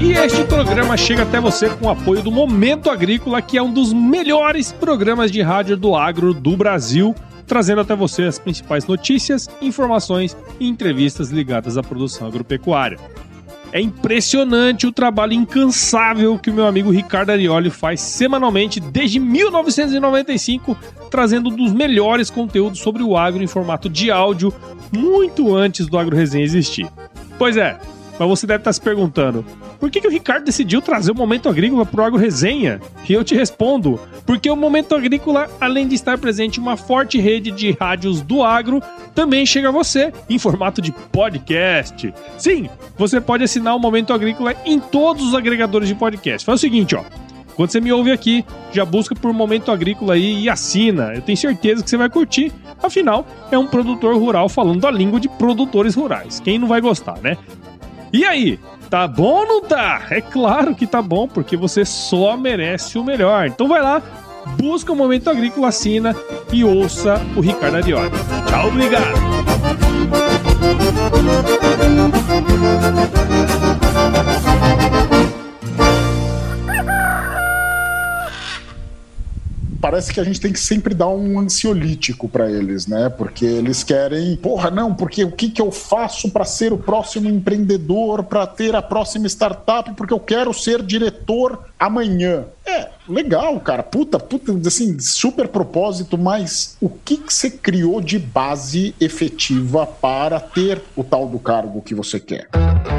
E este programa chega até você com o apoio do Momento Agrícola, que é um dos melhores programas de rádio do agro do Brasil, trazendo até você as principais notícias, informações e entrevistas ligadas à produção agropecuária. É impressionante o trabalho incansável que o meu amigo Ricardo Arioli faz semanalmente desde 1995, trazendo um dos melhores conteúdos sobre o agro em formato de áudio, muito antes do Agro Resenha existir. Pois é, mas você deve estar se perguntando: por que, que o Ricardo decidiu trazer o Momento Agrícola para o Agro Resenha? E eu te respondo: porque o Momento Agrícola, além de estar presente em uma forte rede de rádios do agro, também chega a você em formato de podcast. Sim, você pode assinar o Momento Agrícola em todos os agregadores de podcast. Faz o seguinte, ó. Quando você me ouve aqui, já busca por Momento Agrícola aí e assina. Eu tenho certeza que você vai curtir. Afinal, é um produtor rural falando a língua de produtores rurais. Quem não vai gostar, né? E aí, tá bom ou não tá? É claro que tá bom, porque você só merece o melhor. Então vai lá, busca o Momento Agrícola, assina e ouça o Ricardo Arioli. Tchau, obrigado! Parece que a gente tem que sempre dar um ansiolítico para eles, né? Porque eles querem, porra, não, porque o que, que eu faço para ser o próximo empreendedor, para ter a próxima startup, porque eu quero ser diretor amanhã. É, legal, cara. Puta, puta, assim, super propósito, mas o que, que você criou de base efetiva para ter o tal do cargo que você quer? pessoa!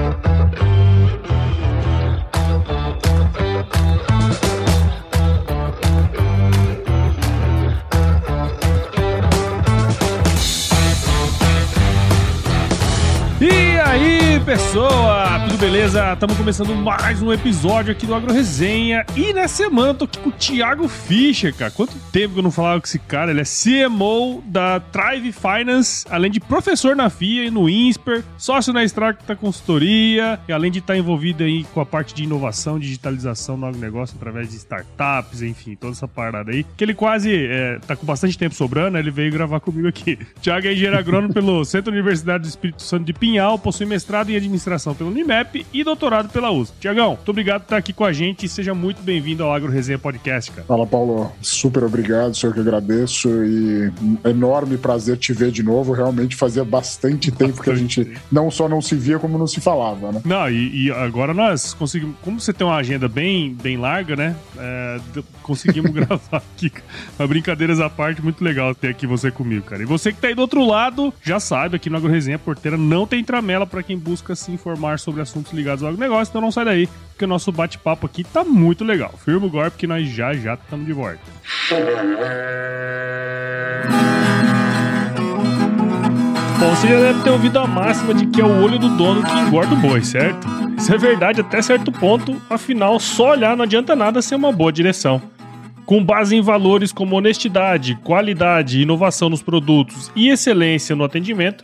Beleza? Estamos começando mais um episódio aqui do Agro Resenha. E nessa semana tô aqui com o Thiago Fischer, cara. Quanto tempo que eu não falava com esse cara? Ele é CMO da Thrive Finance, além de professor na FIA e no INSPER, sócio na Extracta Consultoria, e além de estar envolvido aí com a parte de inovação, digitalização do agronegócio através de startups, enfim, toda essa parada aí. Que ele quase é, tá com bastante tempo sobrando, ele veio gravar comigo aqui. Thiago é engenheiro agrônomo pelo Centro Universidade do Espírito Santo de Pinhal, possui mestrado em administração pelo Unimep e doutorado pela USP. Tiagão, muito obrigado por estar aqui com a gente e seja muito bem-vindo ao Agro Resenha Podcast, cara. Fala, Paulo. Super obrigado, senhor que agradeço e enorme prazer te ver de novo. Realmente fazia bastante tempo bastante. que a gente não só não se via, como não se falava, né? Não, e, e agora nós conseguimos. Como você tem uma agenda bem, bem larga, né? É, conseguimos gravar aqui. Mas brincadeiras à parte, muito legal ter aqui você comigo, cara. E você que tá aí do outro lado, já sabe, aqui no Agro Resenha Porteira não tem tramela para quem busca busca se informar sobre assuntos ligados ao negócio, então não sai daí, porque o nosso bate-papo aqui tá muito legal. Firma o golpe que nós já já estamos de volta. Bom, você já deve ter ouvido a máxima de que é o olho do dono que engorda o boi, certo? Isso é verdade até certo ponto, afinal, só olhar não adianta nada ser uma boa direção. Com base em valores como honestidade, qualidade, inovação nos produtos e excelência no atendimento,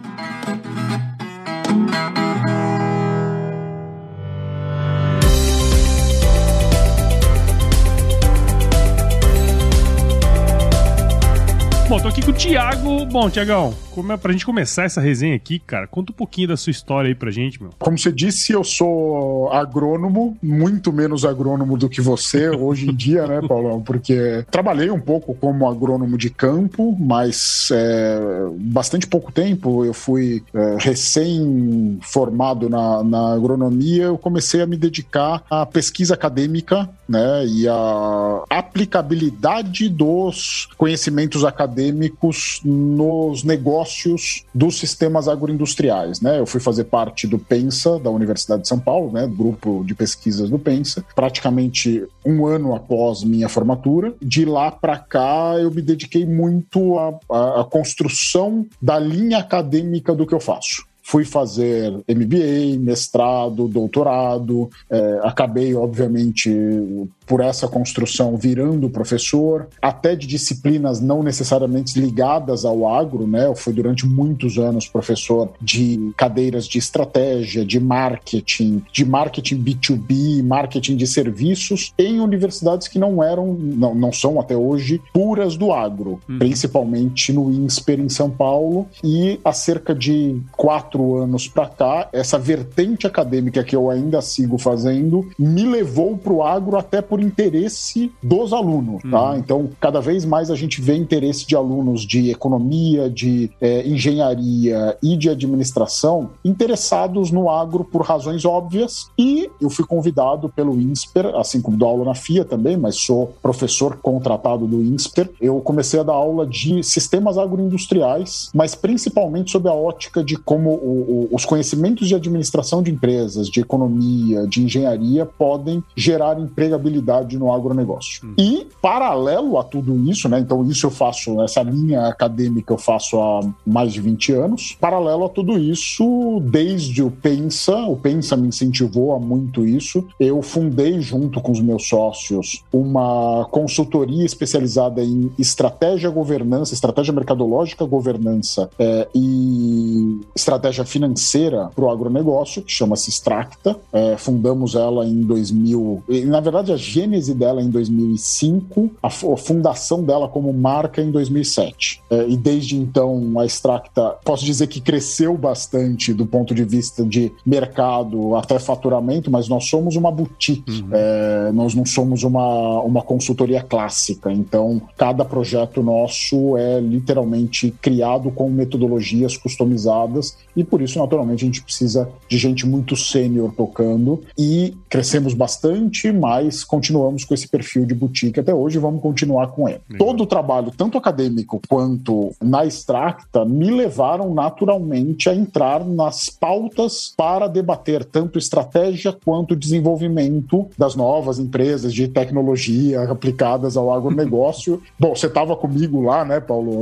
Bom, tô aqui com o Thiago. Bom, Tiagão, como é pra gente começar essa resenha aqui, cara, conta um pouquinho da sua história aí pra gente, meu. Como você disse, eu sou agrônomo, muito menos agrônomo do que você hoje em dia, né, Paulão? Porque trabalhei um pouco como agrônomo de campo, mas é, bastante pouco tempo. Eu fui é, recém-formado na, na agronomia, eu comecei a me dedicar à pesquisa acadêmica, né, e a aplicabilidade dos conhecimentos acadêmicos nos negócios dos sistemas agroindustriais, né? Eu fui fazer parte do Pensa da Universidade de São Paulo, né, grupo de pesquisas do Pensa, praticamente um ano após minha formatura. De lá para cá, eu me dediquei muito à construção da linha acadêmica do que eu faço fui fazer MBA, mestrado, doutorado, é, acabei, obviamente, por essa construção virando professor, até de disciplinas não necessariamente ligadas ao agro, né? Eu fui durante muitos anos professor de cadeiras de estratégia, de marketing, de marketing B2B, marketing de serviços em universidades que não eram, não, não são até hoje puras do agro, uhum. principalmente no INSPER em São Paulo e há cerca de quatro anos para cá, essa vertente acadêmica que eu ainda sigo fazendo me levou para o agro até por interesse dos alunos, tá? Uhum. Então, cada vez mais a gente vê interesse de alunos de economia, de é, engenharia e de administração interessados no agro por razões óbvias e eu fui convidado pelo INSPER, assim como dou aula na FIA também, mas sou professor contratado do INSPER. Eu comecei a dar aula de sistemas agroindustriais, mas principalmente sob a ótica de como o, o, os conhecimentos de administração de empresas, de economia, de engenharia podem gerar empregabilidade no agronegócio. Hum. E, paralelo a tudo isso, né? Então, isso eu faço, essa linha acadêmica eu faço há mais de 20 anos. Paralelo a tudo isso, desde o Pensa, o Pensa me incentivou a muito isso. Eu fundei, junto com os meus sócios, uma consultoria especializada em estratégia governança, estratégia mercadológica, governança é, e estratégia financeira para o agronegócio, que chama-se Extracta. É, fundamos ela em 2000. E, na verdade, a gênese dela em 2005, a, fundação dela como marca em 2007. É, e desde então a Extracta, posso dizer que cresceu bastante do ponto de vista de mercado até faturamento, mas nós somos uma boutique, uhum. é, nós não somos uma, uma consultoria clássica. Então, cada projeto nosso é literalmente criado com metodologias customizadas e por isso, naturalmente, a gente precisa de gente muito sênior tocando e crescemos bastante, mas continuamos com esse perfil de boutique até hoje e vamos continuar com ele. Legal. Todo o trabalho, tanto acadêmico quanto na Extracta, me levaram naturalmente a entrar nas pautas para debater tanto estratégia quanto desenvolvimento das novas empresas de tecnologia aplicadas ao agronegócio. Bom, você estava comigo lá, né, Paulo?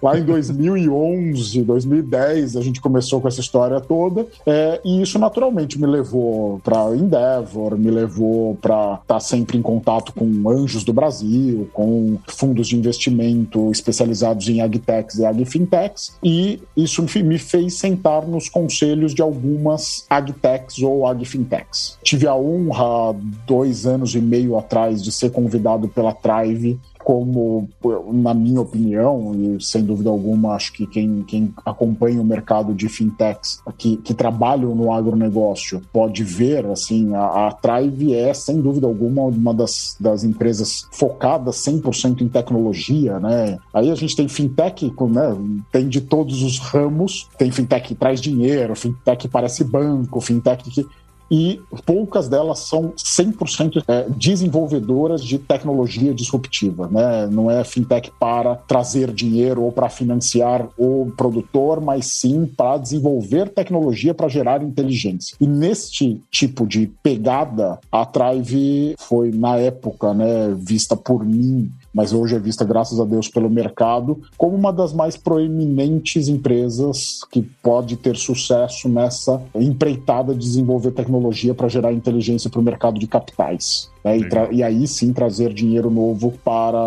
Lá em 2011, 2010, a gente começou com essa história toda é, e isso naturalmente me levou para Endeavor, me levou para estar tá sempre em contato com anjos do Brasil, com fundos de investimento especializados em agtechs e agfintechs, e isso me fez sentar nos conselhos de algumas agtechs ou agfintechs. Tive a honra, dois anos e meio atrás, de ser convidado pela Trive como, na minha opinião, e sem dúvida alguma, acho que quem, quem acompanha o mercado de fintechs que, que trabalham no agronegócio pode ver, assim, a, a é, sem dúvida alguma, uma das, das empresas focadas 100% em tecnologia, né? Aí a gente tem fintech, né, tem de todos os ramos, tem fintech que traz dinheiro, fintech que parece banco, fintech que e poucas delas são 100% é, desenvolvedoras de tecnologia disruptiva. Né? Não é fintech para trazer dinheiro ou para financiar o produtor, mas sim para desenvolver tecnologia para gerar inteligência. E neste tipo de pegada, a Thrive foi, na época, né, vista por mim mas hoje é vista, graças a Deus, pelo mercado como uma das mais proeminentes empresas que pode ter sucesso nessa empreitada de desenvolver tecnologia para gerar inteligência para o mercado de capitais. Né? E, e, aí sim trazer dinheiro novo para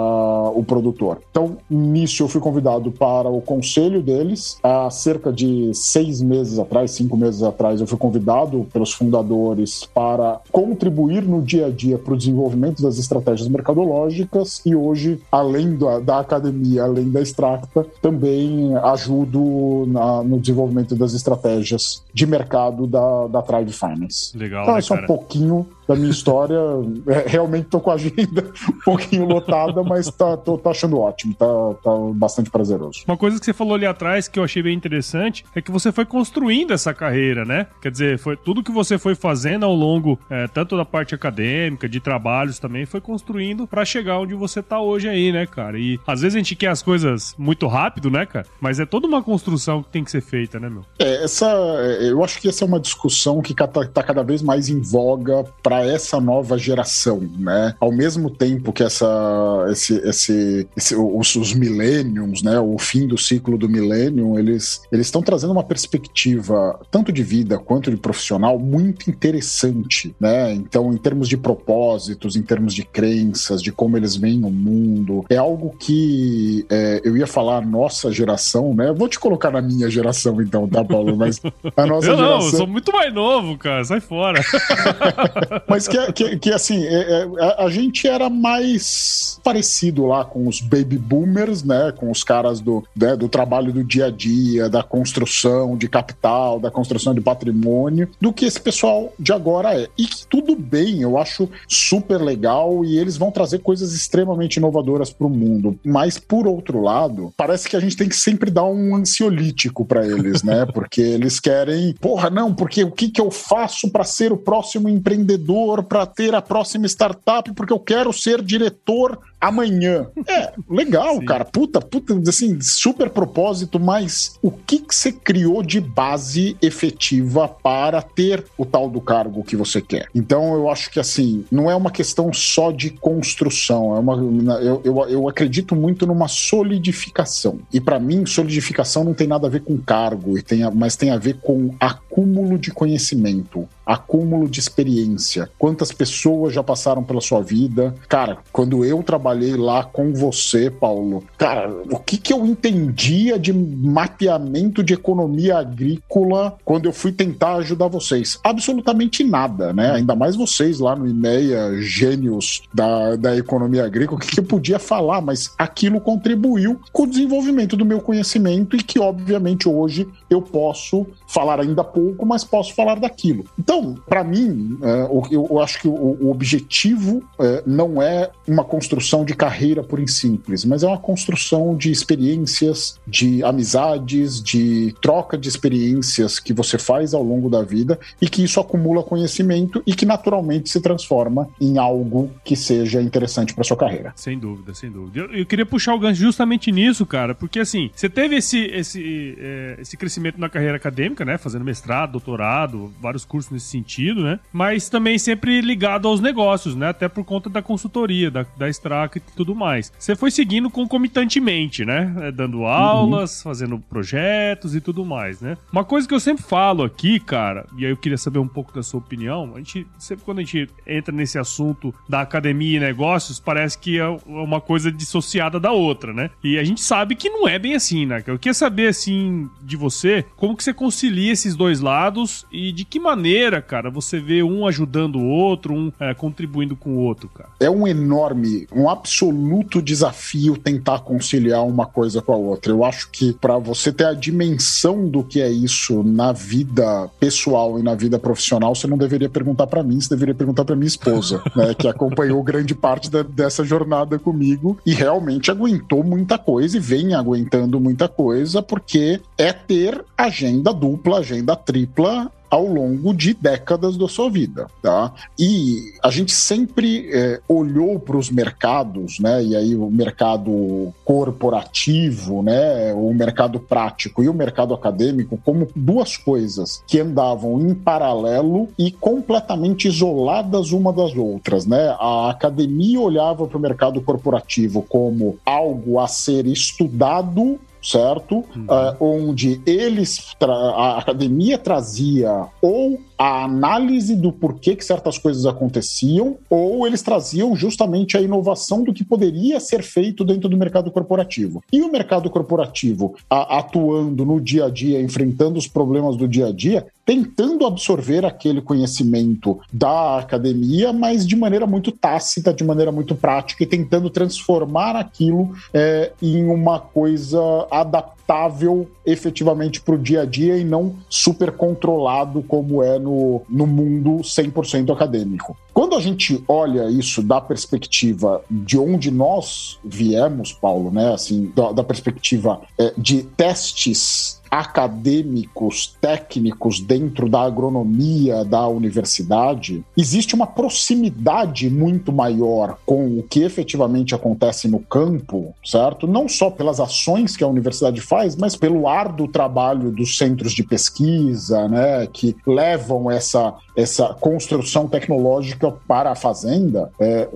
o produtor. Então, nisso eu fui convidado para o conselho deles. Há cerca de seis meses atrás, cinco meses atrás, eu fui convidado pelos fundadores para contribuir no dia a dia para o desenvolvimento das estratégias mercadológicas e hoje, além da, da academia, além da Extracta, também ajudo na, no desenvolvimento das estratégias de mercado da, da Tribe Finance. Legal. Então, né, é só um pouquinho da minha história. É, realmente tô com a agenda um pouquinho lotada, mas tá, tô, tô achando ótimo, tá, tá bastante prazeroso. Uma coisa que você falou ali atrás que eu achei bem interessante é que você foi construindo essa carreira, né? Quer dizer, foi tudo que você foi fazendo ao longo, é, tanto da parte acadêmica, de trabalhos também, foi construindo para chegar onde você tá hoje aí, né, cara? E às vezes a gente quer as coisas muito rápido, né, cara? Mas é toda uma construção que tem que ser feita, né, meu? É, essa. Eu acho que essa é uma discussão que tá, tá cada vez mais em voga para para essa nova geração, né? Ao mesmo tempo que essa, esse, esse, esse os, os millenniums, né? O fim do ciclo do millennium, eles eles estão trazendo uma perspectiva tanto de vida quanto de profissional muito interessante, né? Então, em termos de propósitos, em termos de crenças, de como eles veem o mundo, é algo que é, eu ia falar nossa geração, né? Vou te colocar na minha geração então, tá, Paulo? Mas a nossa eu geração. Não, eu sou muito mais novo, cara. Sai fora. Mas que, que, que assim, é, é, a, a, gente era mais parecido lá com os baby boomers, né? Com os caras do, né, do trabalho do dia a dia, da construção de capital, da construção de patrimônio, do que esse pessoal de agora é. E que tudo bem, eu acho super legal e eles vão trazer coisas extremamente inovadoras para o mundo. Mas, por outro lado, parece que a gente tem que sempre dar um ansiolítico para eles, né? Porque eles querem, porra, não, porque o que, que eu faço para ser o próximo empreendedor? Para ter a próxima startup, porque eu quero ser diretor amanhã. É, legal, Sim. cara. Puta, puta, assim, super propósito, mas o que que você criou de base efetiva para ter o tal do cargo que você quer? Então, eu acho que, assim, não é uma questão só de construção, é uma, eu, eu, eu acredito muito numa solidificação. E para mim, solidificação não tem nada a ver com cargo, e tem, mas tem a ver com acúmulo de conhecimento, acúmulo de experiência. Quantas pessoas já passaram pela sua vida? Cara, quando eu trabalho trabalhei lá com você, Paulo, cara, o que, que eu entendia de mapeamento de economia agrícola quando eu fui tentar ajudar vocês? Absolutamente nada, né? Ainda mais vocês lá no IMEA, gênios da, da economia agrícola, o que, que eu podia falar, mas aquilo contribuiu com o desenvolvimento do meu conhecimento e que, obviamente, hoje eu posso falar ainda pouco, mas posso falar daquilo. Então, para mim, é, eu, acho que o, o objetivo é, não é uma construção de carreira por em simples, mas é uma construção de experiências, de amizades, de troca de experiências que você faz ao longo da vida e que isso acumula conhecimento e que naturalmente se transforma em algo que seja interessante para sua carreira. Sem dúvida, sem dúvida. Eu, eu, queria puxar o gancho justamente nisso, cara, porque assim, você teve esse, esse, é, esse crescimento na carreira acadêmica, né? Fazendo mestrado, doutorado, vários cursos nesse sentido, né? Mas também sempre ligado aos negócios, né? Até por conta da consultoria, da, da Strack e tudo mais. Você foi seguindo concomitantemente, né? É, dando aulas, uhum. fazendo projetos e tudo mais, né? Uma coisa que eu sempre falo aqui, cara, e aí eu queria saber um pouco da sua opinião, a gente, sempre quando a gente entra nesse assunto da academia e negócios, parece que é uma coisa dissociada da outra, né? E a gente sabe que não é bem assim, né? Eu queria saber, assim, de você, como que você concilia esses dois lados e de que maneira, cara, você vê um ajudando o outro, um é, contribuindo com o outro, cara? É um enorme, um absoluto desafio tentar conciliar uma coisa com a outra. Eu acho que para você ter a dimensão do que é isso na vida pessoal e na vida profissional, você não deveria perguntar para mim, você deveria perguntar para minha esposa, né, que acompanhou grande parte da, dessa jornada comigo e realmente aguentou muita coisa e vem aguentando muita coisa, porque é ter agenda dupla, agenda tripla ao longo de décadas da sua vida, tá? E a gente sempre é, olhou para os mercados, né? E aí o mercado corporativo, né? O mercado prático e o mercado acadêmico como duas coisas que andavam em paralelo e completamente isoladas uma das outras, né? A academia olhava para o mercado corporativo como algo a ser estudado certo? Uhum. Uh, onde eles, a academia trazia ou a análise do porquê que certas coisas aconteciam, ou eles traziam justamente a inovação do que poderia ser feito dentro do mercado corporativo. E o mercado corporativo a, atuando no dia a dia, enfrentando os problemas do dia a dia, tentando absorver aquele conhecimento da academia, mas de maneira muito tácita, de maneira muito prática e tentando transformar aquilo é, em uma coisa adaptável efetivamente para o dia a dia e não super controlado como é no, no mundo 100% acadêmico. Quando a gente olha isso da perspectiva de onde nós viemos, Paulo, né, assim, da, da perspectiva é, de testes acadêmicos, técnicos dentro da agronomia da universidade, existe uma proximidade muito maior com o que efetivamente acontece no campo, certo? Não só pelas ações que a universidade faz, mas pelo árduo trabalho dos centros de pesquisa, né, que levam essa, essa construção tecnológica para a fazenda. É,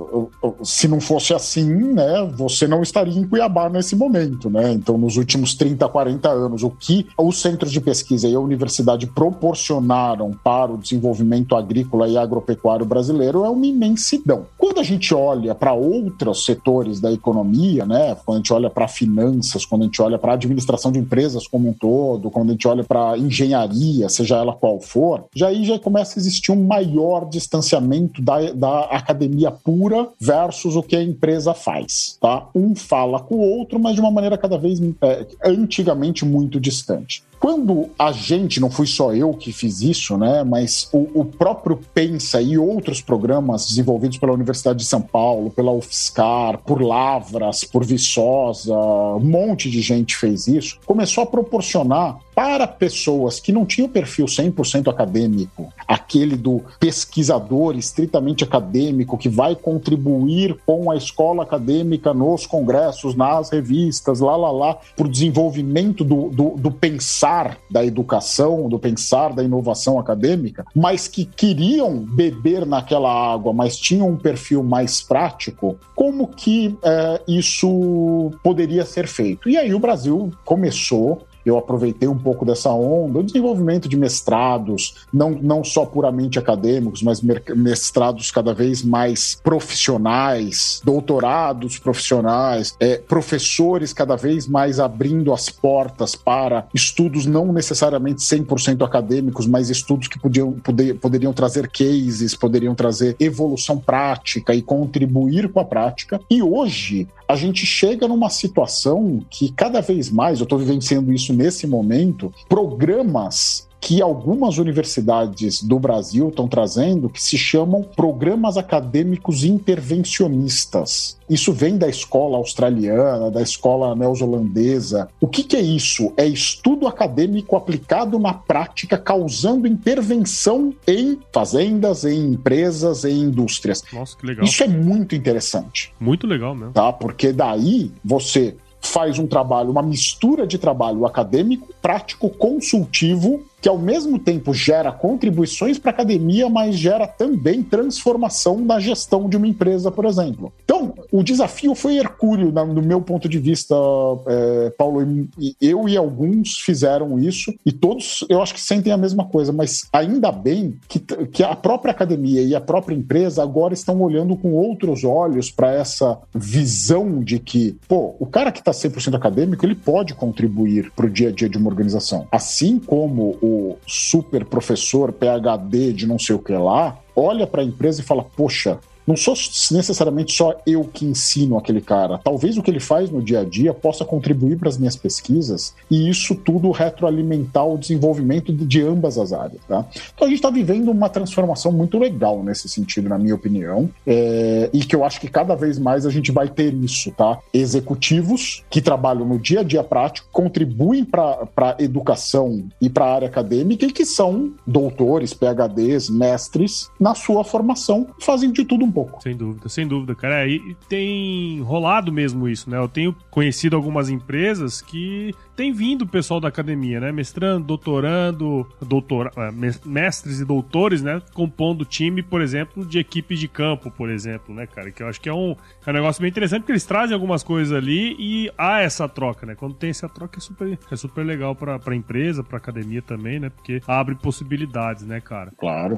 se não fosse assim, né, você não estaria em Cuiabá nesse momento, né? Então, nos últimos 30, 40 anos, o que os centros de pesquisa e a universidade proporcionaram para o desenvolvimento agrícola e agropecuário brasileiro é uma imensidão. Quando a gente olha para outros setores da economia, né, quando a gente olha para finanças, quando a gente olha para administração de empresas como um todo, quando a gente olha para engenharia, seja ela qual for, já aí já começa a existir um maior distanciamento da, da academia pura versus o que a empresa faz. Tá? Um fala com o outro, mas de uma maneira cada vez é, antigamente muito distante bastante. Quando a gente, não fui só eu que fiz isso, né, mas o, o, próprio Pensa e outros programas desenvolvidos pela Universidade de São Paulo, pela UFSCar, por Lavras, por Viçosa, um monte de gente fez isso, começou a proporcionar para pessoas que não tinham perfil 100% acadêmico, aquele do pesquisador estritamente acadêmico que vai contribuir com a escola acadêmica nos congressos, nas revistas, lá, lá, lá, para o desenvolvimento do, do, do pensar da educação, do pensar da inovação acadêmica, mas que queriam beber naquela água, mas tinham um perfil mais prático, como que é, isso poderia ser feito? E aí o Brasil começou eu aproveitei um pouco dessa onda, o desenvolvimento de mestrados, não, não só puramente acadêmicos, mas mestrados cada vez mais profissionais, doutorados profissionais, é, professores cada vez mais abrindo as portas para estudos não necessariamente 100% acadêmicos, mas estudos que podiam, poder, poderiam trazer cases, poderiam trazer evolução prática e contribuir com a prática. E hoje a gente chega numa situação que cada vez mais, eu estou vivenciando isso nesse momento, programas que algumas universidades do Brasil estão trazendo que se chamam programas acadêmicos intervencionistas. Isso vem da escola australiana, da escola neozelandesa. O que, que é isso? É estudo acadêmico aplicado na prática, causando intervenção em fazendas, em empresas, em indústrias. Nossa, que legal. Isso é muito interessante. Muito legal mesmo. Tá? Porque daí você faz um trabalho, uma mistura de trabalho acadêmico, prático, consultivo que ao mesmo tempo gera contribuições para a academia, mas gera também transformação na gestão de uma empresa, por exemplo. Então, o desafio foi hercúleo, no meu ponto de vista, é, Paulo. Eu e alguns fizeram isso, e todos eu acho que sentem a mesma coisa, mas ainda bem que, que a própria academia e a própria empresa agora estão olhando com outros olhos para essa visão de que, pô, o cara que está 100% acadêmico, ele pode contribuir para o dia a dia de uma organização. Assim como o super professor PhD de não sei o que lá, olha para a empresa e fala: Poxa, não sou necessariamente só eu que ensino aquele cara. Talvez o que ele faz no dia a dia possa contribuir para as minhas pesquisas e isso tudo retroalimentar o desenvolvimento de ambas as áreas. Tá? Então a gente está vivendo uma transformação muito legal nesse sentido, na minha opinião, é, e que eu acho que cada vez mais a gente vai ter isso, tá? Executivos que trabalham no dia a dia prático, contribuem para a educação e para a área acadêmica e que são doutores, PhDs, mestres na sua formação, fazem de tudo um pouco. Sem dúvida, sem dúvida, cara. É, e tem rolado mesmo isso, né? Eu tenho conhecido algumas empresas que tem vindo o pessoal da academia, né? Mestrando, doutorando, doutora, é, mestres e doutores, né? Compondo time, por exemplo, de equipes de campo, por exemplo, né, cara? Que eu acho que é um, é um negócio bem interessante porque eles trazem algumas coisas ali e há essa troca, né? Quando tem essa troca é super, é super legal pra, pra empresa, pra academia também, né? Porque abre possibilidades, né, cara? Claro.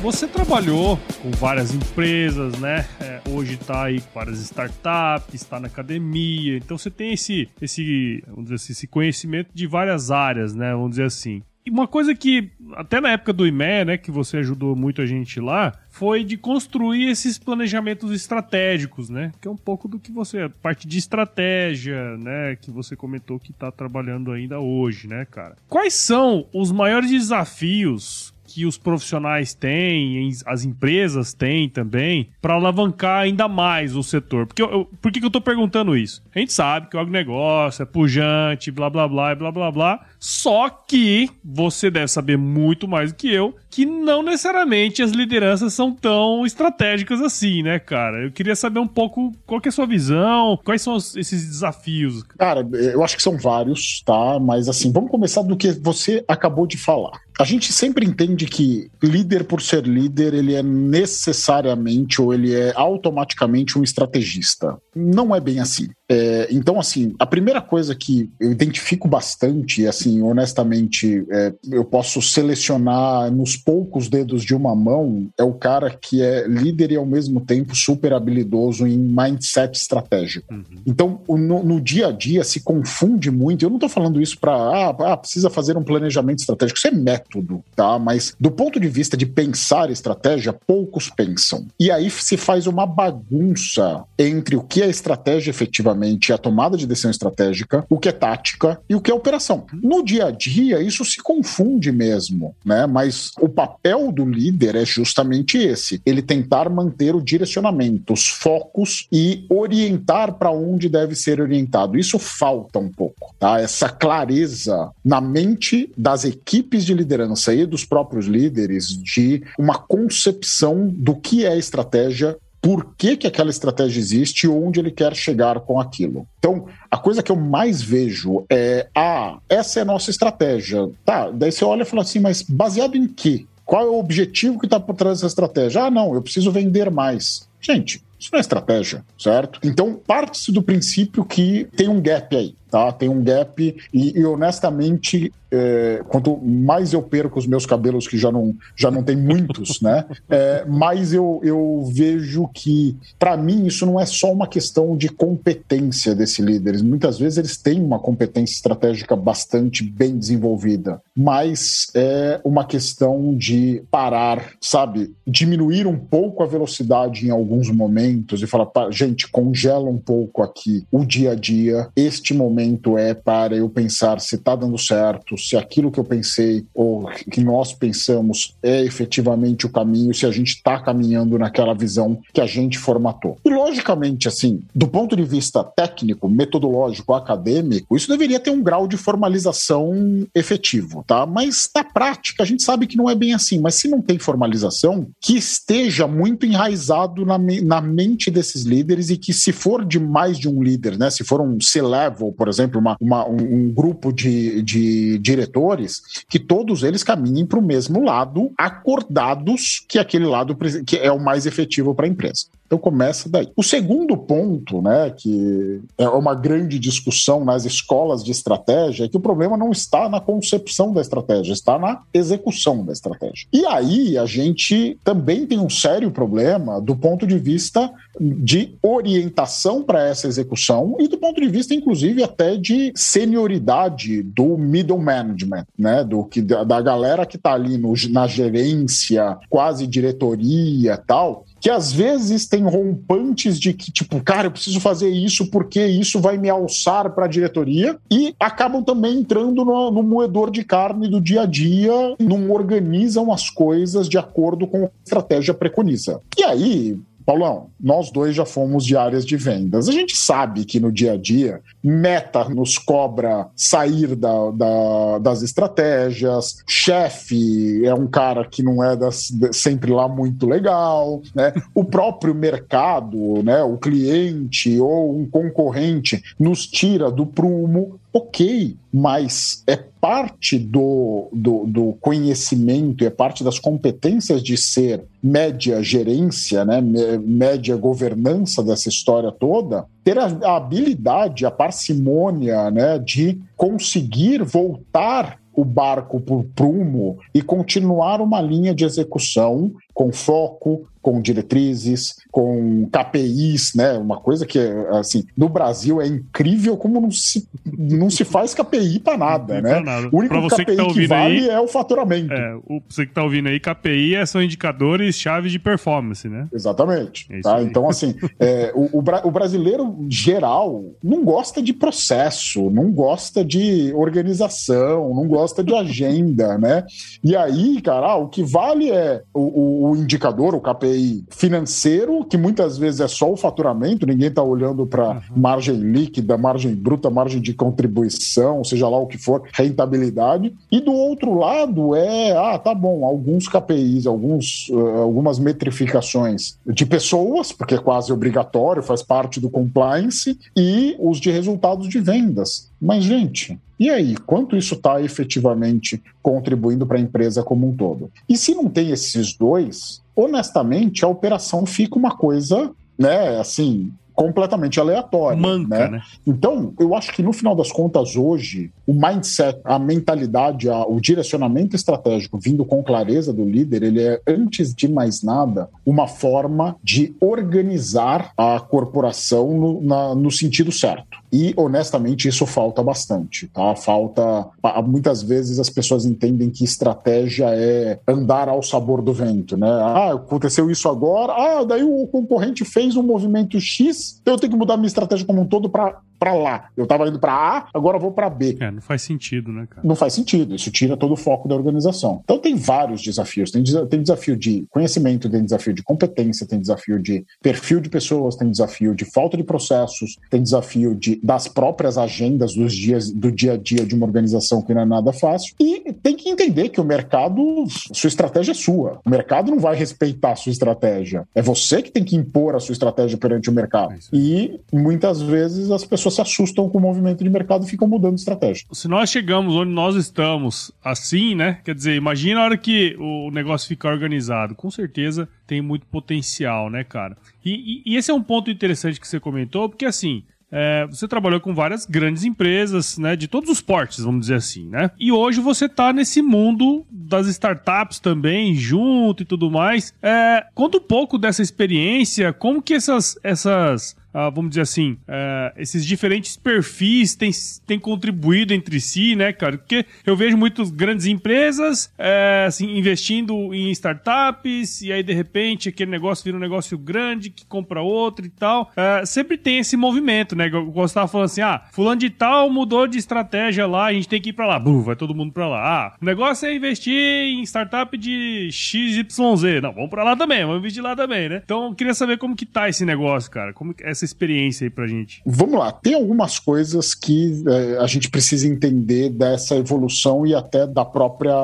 Você trabalhou com várias empresas, né? É, hoje está aí com várias startups, está na academia. Então você tem esse, esse, vamos dizer assim, esse conhecimento de várias áreas, né? Vamos dizer assim. E uma coisa que, até na época do IME, né, que você ajudou muito a gente lá, foi de construir esses planejamentos estratégicos, né? Que é um pouco do que você. Parte de estratégia, né? Que você comentou que está trabalhando ainda hoje, né, cara? Quais são os maiores desafios que os profissionais têm, as empresas têm também, para alavancar ainda mais o setor. Porque eu, eu, por que, que eu tô perguntando isso? A gente sabe que o agronegócio é pujante, blá blá blá blá blá blá. Só que você deve saber muito mais do que eu que não necessariamente as lideranças são tão estratégicas assim, né, cara? Eu queria saber um pouco qual é a sua visão, quais são esses desafios. Cara, eu acho que são vários, tá? Mas assim, vamos começar do que você acabou de falar. A gente sempre entende que líder por ser líder, ele é necessariamente ou ele é automaticamente um estrategista. Não é bem assim. É, então, assim, a primeira coisa que eu identifico bastante, assim, honestamente, é, eu posso selecionar nos poucos dedos de uma mão, é o cara que é líder e ao mesmo tempo super habilidoso em mindset estratégico. Uhum. Então, no, no, dia a dia se confunde muito. Eu não estou falando isso para ah, ah, precisa fazer um planejamento estratégico. Isso é método, tá? Mas do ponto de vista de pensar estratégia, poucos pensam. E aí se faz uma bagunça entre o que é estratégia efetivamente a tomada de decisão estratégica, o que é tática e o que é operação. No dia a dia, isso se confunde mesmo, né? Mas o papel do líder é justamente esse: ele tentar manter o direcionamento, os focos e orientar para onde deve ser orientado. Isso falta um pouco, tá? Essa clareza na mente das equipes de liderança e dos próprios líderes de uma concepção do que é estratégia por que, que aquela estratégia existe e onde ele quer chegar com aquilo. Então, a coisa que eu mais vejo é: ah, essa é a nossa estratégia. Tá, daí você olha e fala assim, mas baseado em quê? Qual é o objetivo que está por trás dessa estratégia? Ah, não, eu preciso vender mais. Gente, isso não é estratégia, certo? Então, parte-se do princípio que tem um gap aí, tá? Tem um gap e, e honestamente, é, quanto mais eu perco os meus cabelos, que já não, já não tem muitos, né? É, mais eu, eu vejo que, para mim, isso não é só uma questão de competência desse líder. Muitas vezes eles têm uma competência estratégica bastante bem desenvolvida, mas é uma questão de parar, sabe? Diminuir um pouco a velocidade em alguns momentos e falar, gente, congela um pouco aqui o dia a dia, este momento momento é para eu pensar se está dando certo, se aquilo que eu pensei ou que nós pensamos é efetivamente o caminho, se a gente está caminhando naquela visão que a gente formatou. E, logicamente, assim, do ponto de vista técnico, metodológico, acadêmico, isso deveria ter um grau de formalização efetivo, tá? Mas na prática a gente sabe que não é bem assim. Mas se não tem formalização, que esteja muito enraizado na, na mente desses líderes e que se for de mais de um líder, né? Se for um C-level, por exemplo, uma, uma um, um, grupo de, de diretores, que todos eles caminhem para o mesmo lado, acordados que aquele lado que é o mais efetivo para a empresa. Então começa daí. O segundo ponto, né, que é uma grande discussão nas escolas de estratégia, é que o problema não está na concepção da estratégia, está na execução da estratégia. E aí a gente também tem um sério problema do ponto de vista de orientação para essa execução e do ponto de vista, inclusive, até de senioridade do middle management, né, do que da, galera que está ali no, na gerência, quase diretoria, tal que às vezes tem rompantes de que, tipo, cara, eu preciso fazer isso porque isso vai me alçar para a diretoria, e acabam também entrando no, no, moedor de carne do dia a dia, não organizam as coisas de acordo com a estratégia preconiza. E aí, Paulão, nós dois já fomos de áreas de vendas. A gente sabe que no dia a dia, meta nos cobra sair da, da, das estratégias, chefe é um cara que não é das, sempre lá muito legal, né? o próprio mercado, né? o cliente ou um concorrente nos tira do prumo ok, mas é parte do, do, do, conhecimento, é parte das competências de ser média gerência, né, média governança dessa história toda, ter a, a habilidade, a parcimônia né, de conseguir voltar o barco para o prumo e continuar uma linha de execução com foco, com diretrizes, com KPIs, né? Uma coisa que, assim, no Brasil é incrível como não se, não se faz KPI para nada, né? Nada. O único pra você KPI que, tá que vale aí, é o faturamento. É, o, você que está ouvindo aí, KPI é, são indicadores-chave de performance, né? Exatamente. É tá? Então, assim, é, o, o, o brasileiro geral não gosta de processo, não gosta de organização, não gosta de agenda, né? E aí, cara, o que vale é o, o o indicador, o KPI financeiro, que muitas vezes é só o faturamento, ninguém está olhando para uhum. margem líquida, margem bruta, margem de contribuição, seja lá o que for, rentabilidade. E do outro lado é, ah, tá bom, alguns KPIs, alguns, uh, algumas metrificações de pessoas, porque é quase obrigatório, faz parte do compliance, e os de resultados de vendas. Mas, gente, e aí, quanto isso está efetivamente contribuindo para a empresa como um todo? E se não tem esses dois, honestamente, a operação fica uma coisa, né, assim, completamente aleatória. Manca, né? né? Então, eu acho que no final das contas, hoje, o mindset, a mentalidade, a, o direcionamento estratégico vindo com clareza do líder, ele é, antes de mais nada, uma forma de organizar a corporação no, na, no sentido certo. E, honestamente, isso falta bastante, tá? Falta. Muitas vezes as pessoas entendem que estratégia é andar ao sabor do vento, né? Ah, aconteceu isso agora, ah, daí o concorrente fez um movimento X, eu tenho que mudar minha estratégia como um todo para para lá. Eu estava indo para A, agora vou para B. É, não faz sentido, né, cara? Não faz sentido. Isso tira todo o foco da organização. Então tem vários desafios. Tem, tem desafio de conhecimento, tem desafio de competência, tem desafio de perfil de pessoas, tem desafio de falta de processos, tem desafio de, das próprias agendas dos dias, do dia a dia de uma organização que não é nada fácil. E tem que entender que o mercado, sua estratégia é sua. O mercado não vai respeitar a sua estratégia. É você que tem que impor a sua estratégia perante o mercado. É e muitas vezes as pessoas pessoas se assustam com o movimento de mercado e ficam mudando de estratégia. Se nós chegamos onde nós estamos assim, né? Quer dizer, imagina a hora que o negócio ficar organizado. Com certeza tem muito potencial, né, cara? E, e, e esse é um ponto interessante que você comentou, porque assim. É, você trabalhou com várias grandes empresas, né, de todos os portes, vamos dizer assim, né? E hoje você está nesse mundo das startups também, junto e tudo mais. É, conta um pouco dessa experiência, como que essas, essas uh, vamos dizer assim, uh, esses diferentes perfis têm, têm contribuído entre si, né, cara? Porque eu vejo muitas grandes empresas uh, assim, investindo em startups e aí de repente aquele negócio vira um negócio grande que compra outro e tal. Uh, sempre tem esse movimento, né? Eu gostava falando assim: ah, fulano de tal mudou de estratégia lá, a gente tem que ir pra lá. Bum, vai todo mundo pra lá. Ah, o negócio é investir em startup de XYZ. Não, vamos pra lá também, vamos investir lá também, né? Então eu queria saber como que tá esse negócio, cara. Como essa experiência aí pra gente. Vamos lá, tem algumas coisas que é, a gente precisa entender dessa evolução e até da própria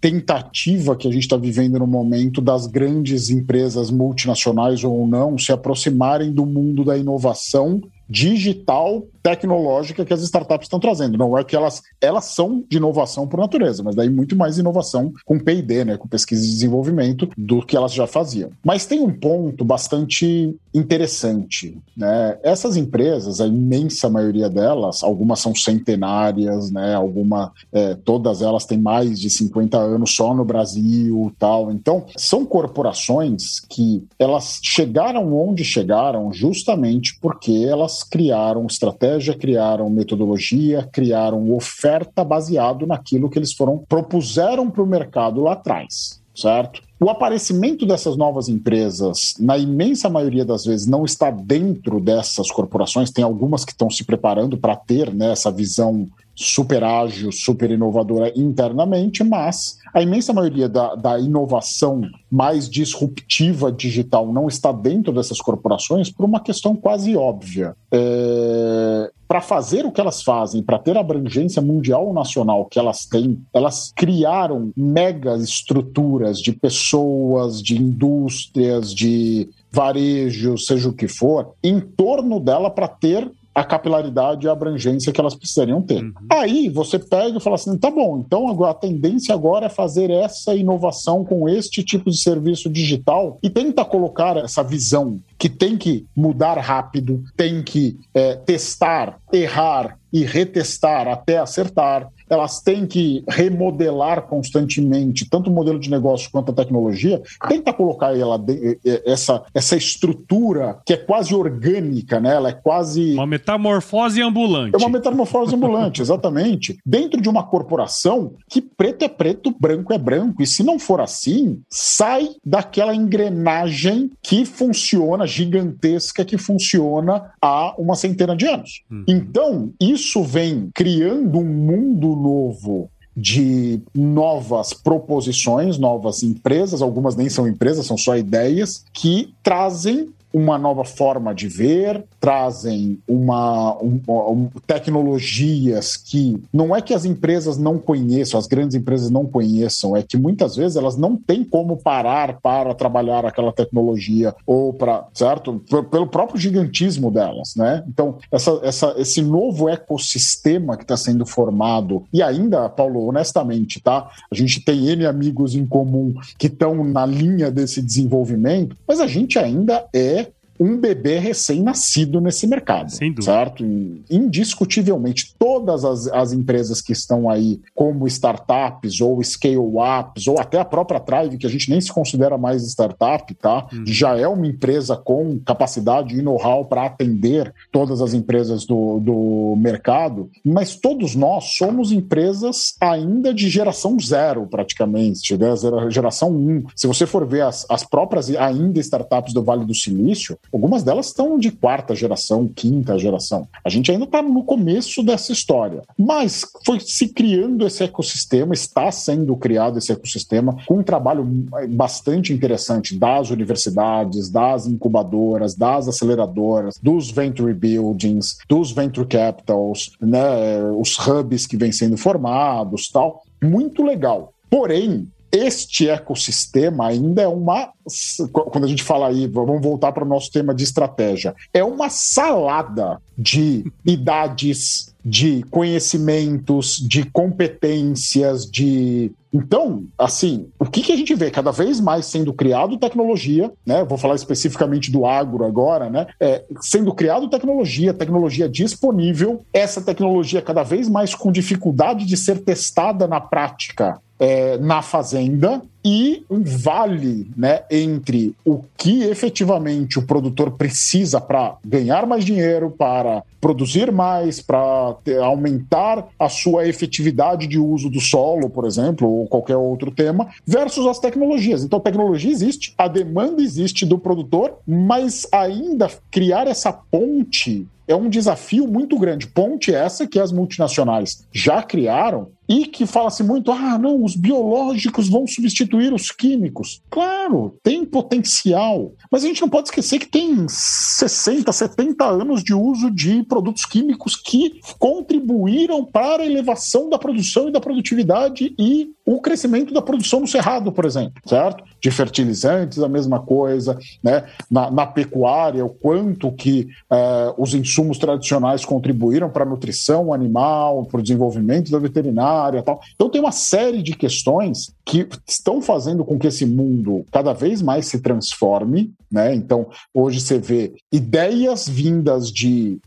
tentativa que a gente está vivendo no momento das grandes empresas multinacionais ou não se aproximarem do mundo da inovação digital tecnológica que as startups estão trazendo. Não é que elas, elas são de inovação por natureza, mas daí muito mais inovação com P&D, né, com pesquisa e desenvolvimento, do que elas já faziam. Mas tem um ponto bastante interessante. Né? Essas empresas, a imensa maioria delas, algumas são centenárias, né? Alguma, é, todas elas têm mais de 50 anos só no Brasil tal. Então, são corporações que elas chegaram onde chegaram justamente porque elas criaram estratégia, criaram metodologia, criaram oferta baseado naquilo que eles foram propuseram para o mercado lá atrás, certo? O aparecimento dessas novas empresas, na imensa maioria das vezes, não está dentro dessas corporações. Tem algumas que estão se preparando para ter né, essa visão super ágil, super inovadora internamente, mas a imensa maioria da, da inovação mais disruptiva digital não está dentro dessas corporações por uma questão quase óbvia. É, para fazer o que elas fazem, para ter a abrangência mundial ou nacional que elas têm, elas criaram mega estruturas de pessoas, de indústrias, de varejo, seja o que for, em torno dela para ter a capilaridade e a abrangência que elas precisariam ter. Uhum. Aí você pega e fala assim: tá bom, então a tendência agora é fazer essa inovação com este tipo de serviço digital e tenta colocar essa visão que tem que mudar rápido, tem que é, testar, errar e retestar até acertar, elas têm que remodelar constantemente tanto o modelo de negócio quanto a tecnologia, tenta colocar ela essa, essa estrutura que é quase orgânica, né? Ela é quase uma metamorfose ambulante. É uma metamorfose ambulante, exatamente. Dentro de uma corporação que preto é preto, branco é branco, e se não for assim, sai daquela engrenagem que funciona gigantesca que funciona há uma centena de anos. Uhum. Então, isso vem criando um mundo novo de novas proposições, novas empresas, algumas nem são empresas, são só ideias, que trazem uma nova forma de ver, trazem uma um, um, tecnologias que não é que as empresas não conheçam, as grandes empresas não conheçam, é que muitas vezes elas não têm como parar para trabalhar aquela tecnologia ou para, certo? Pelo próprio gigantismo delas, né? Então, essa, essa, esse novo ecossistema que está sendo formado, e ainda, Paulo, honestamente, tá? A gente tem N amigos em comum que estão na linha desse desenvolvimento, mas a gente ainda é um bebê recém-nascido nesse mercado. Sem dúvida. Certo? Indiscutivelmente, todas as, as empresas que estão aí, como startups ou scale-ups, ou até a própria Tribe, que a gente nem se considera mais startup, tá? Uhum. Já é uma empresa com capacidade e know-how para atender todas as empresas do, do mercado, mas todos nós somos empresas ainda de geração zero, praticamente, né? geração um. Se você for ver as, as próprias ainda startups do Vale do Silício, Algumas delas estão de quarta geração, quinta geração. A gente ainda está no começo dessa história. Mas foi se criando esse ecossistema, está sendo criado esse ecossistema com um trabalho bastante interessante das universidades, das incubadoras, das aceleradoras, dos venture buildings, dos venture capitals, né, os hubs que vêm sendo formados, tal. Muito legal. Porém, este ecossistema ainda é uma. Quando a gente fala aí, vamos voltar para o nosso tema de estratégia, é uma salada de idades, de conhecimentos, de competências, de. Então, assim, o que, que a gente vê cada vez mais sendo criado tecnologia, né? Vou falar especificamente do agro agora, né? É, sendo criado tecnologia, tecnologia disponível, essa tecnologia cada vez mais com dificuldade de ser testada na prática é, na fazenda, e um vale né, entre o que efetivamente o produtor precisa para ganhar mais dinheiro, para produzir mais, para aumentar a sua efetividade de uso do solo, por exemplo, ou qualquer outro tema, versus as tecnologias. Então, tecnologia existe, a demanda existe do produtor, mas ainda criar essa ponte é um desafio muito grande. Ponte essa que as multinacionais já criaram e que fala-se muito: ah, não, os biológicos vão substituir os químicos. Claro, tem potencial, mas a gente não pode esquecer que tem 60, 70 anos de uso de produtos químicos que contribuíram para a elevação da produção e da produtividade e o crescimento da produção no cerrado, por exemplo, certo? De fertilizantes, a mesma coisa, né? Na, na pecuária, o quanto que uh, os insumos tradicionais contribuíram para a nutrição animal, para o desenvolvimento da veterinária, tal. Então tem uma série de questões que estão fazendo com que esse mundo cada vez mais se transforme, né? Então hoje você vê ideias vindas de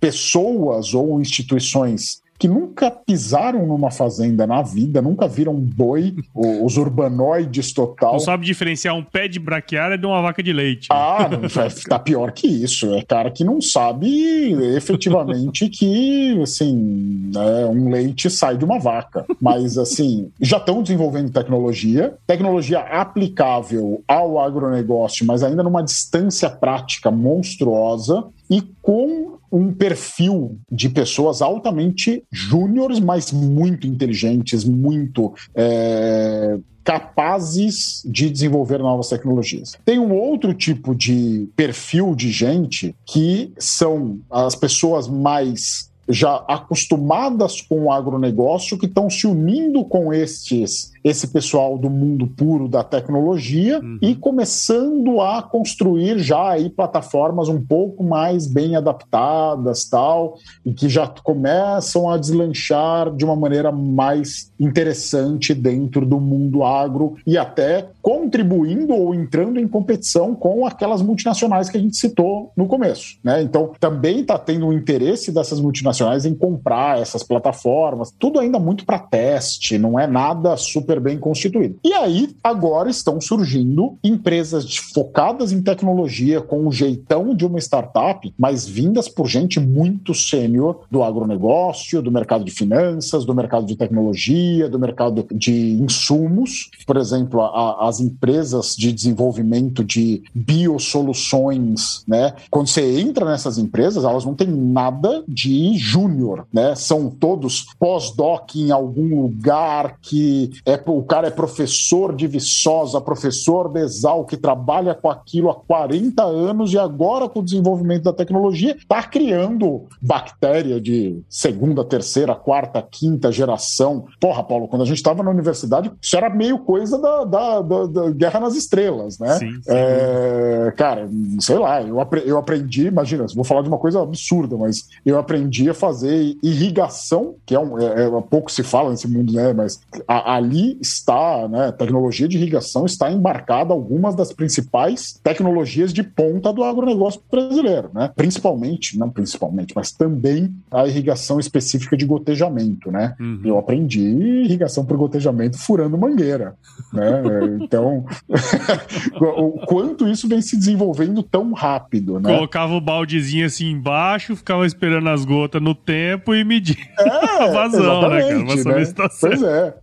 pessoas ou instituições que nunca pisaram numa fazenda na vida, nunca viram um boi, os urbanoides total. Não sabe diferenciar um pé de braquiária de uma vaca de leite. Ah, não, tá pior que isso. É cara que não sabe efetivamente que, assim, é, um leite sai de uma vaca. Mas, assim, já estão desenvolvendo tecnologia, tecnologia aplicável ao agronegócio, mas ainda numa distância prática monstruosa e com um perfil de pessoas altamente júniores, mas muito inteligentes, muito é, capazes de desenvolver novas tecnologias. Tem um outro tipo de perfil de gente que são as pessoas mais já acostumadas com o agronegócio que estão se unindo com estes esse pessoal do mundo puro da tecnologia uhum. e começando a construir já aí plataformas um pouco mais bem adaptadas tal e que já começam a deslanchar de uma maneira mais interessante dentro do mundo agro e até contribuindo ou entrando em competição com aquelas multinacionais que a gente citou no começo, né? Então também está tendo um interesse dessas multinacionais em comprar essas plataformas, tudo ainda muito para teste, não é nada super super bem constituído. E aí, agora estão surgindo empresas focadas em tecnologia com o jeitão de uma startup, mas vindas por gente muito sênior do agronegócio, do mercado de finanças, do mercado de tecnologia, do mercado de insumos. Por exemplo, a, as empresas de desenvolvimento de biosoluções, né? Quando você entra nessas empresas, elas não têm nada de júnior, né? São todos pós-doc em algum lugar que é o cara é professor de Viçosa, professor de Exal, que trabalha com aquilo há 40 anos e agora com o desenvolvimento da tecnologia está criando bactéria de segunda, terceira, quarta, quinta geração. Porra, Paulo, quando a gente estava na universidade, isso era meio coisa da, da, da, da Guerra nas Estrelas, né? Sim, sim. É, cara, sei lá, eu, apre eu aprendi, imagina, vou falar de uma coisa absurda, mas eu aprendi a fazer irrigação, que é, um, é, é pouco se fala nesse mundo, né? Mas a, ali está, né, tecnologia de irrigação está embarcada algumas das principais tecnologias de ponta do agronegócio brasileiro, né? Principalmente, não principalmente, mas também a irrigação específica de gotejamento, né? Uhum. Eu aprendi irrigação por gotejamento furando mangueira, né? então, o quanto isso vem se desenvolvendo tão rápido, né? Colocava o baldezinho assim embaixo, ficava esperando as gotas no tempo e media é, a vazão, né, cara? Pra né? Pois é.